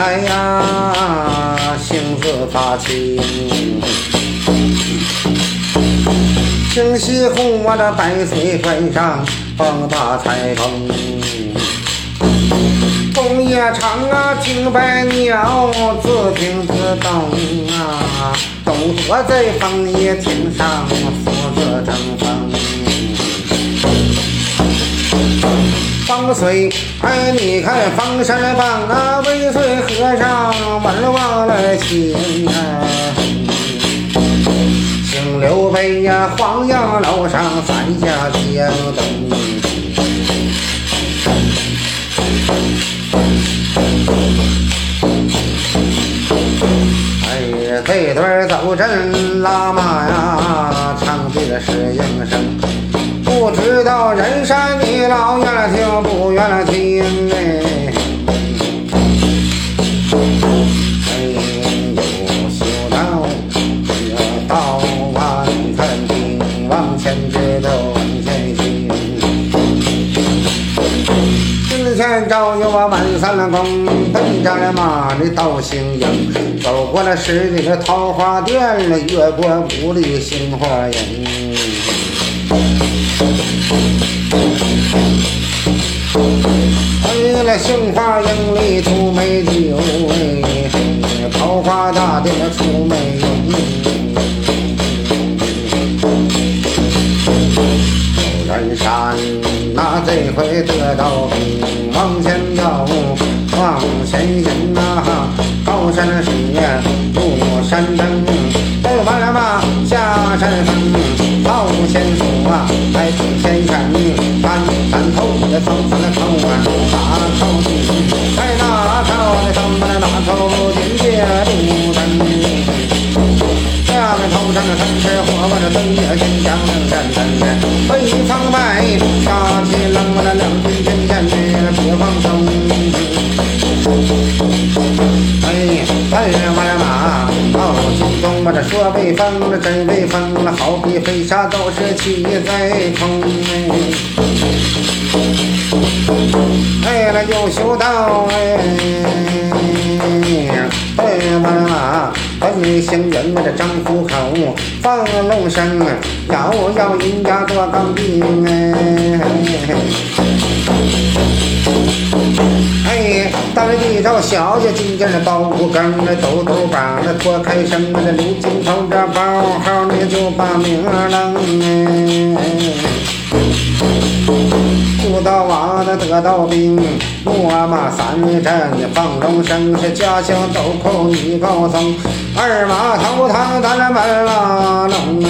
来呀、啊，子发青，星系红我的白水船上放大彩虹，红叶长啊，青白鸟自听自动啊，都躲在枫叶亭上，四子争锋。风水，哎，你看方山榜啊，未岁和尚闻忘了情啊。刘备呀，黄杨楼上三下江东。哎，这段走阵拉马呀，唱的是应声。不知道人山你老愿听不愿听哎。前朝有啊满三宫，奔着了马的到行营，走过了十里的桃花店了，越过五里杏花营。哎了杏花营里出美酒，哎，桃花大殿出美容。人山那这回得到兵。往前走，往前行啊！高山是入山登，走完了嘛下山峰。好先说啊，来出前山，三三头的头三的头啊，大头顶，哎那头的头那那头顶接不登。下面头上的山是火把的灯也先将能战灯，北方白，杀气冷我的两军阵前。别放松，说威风，这真威风了，好比飞沙走石气在空。哎，那优秀到哎，奔我的马，奔行人我这张虎口，放龙声，摇摇人家做钢钉哎。小姐金件的包袱根，那兜兜把那脱开绳，那刘金头这包号你就把名扔哎。不到王的得到兵，落马三阵，放龙声是家乡斗口一高僧，二马头堂咱这门了龙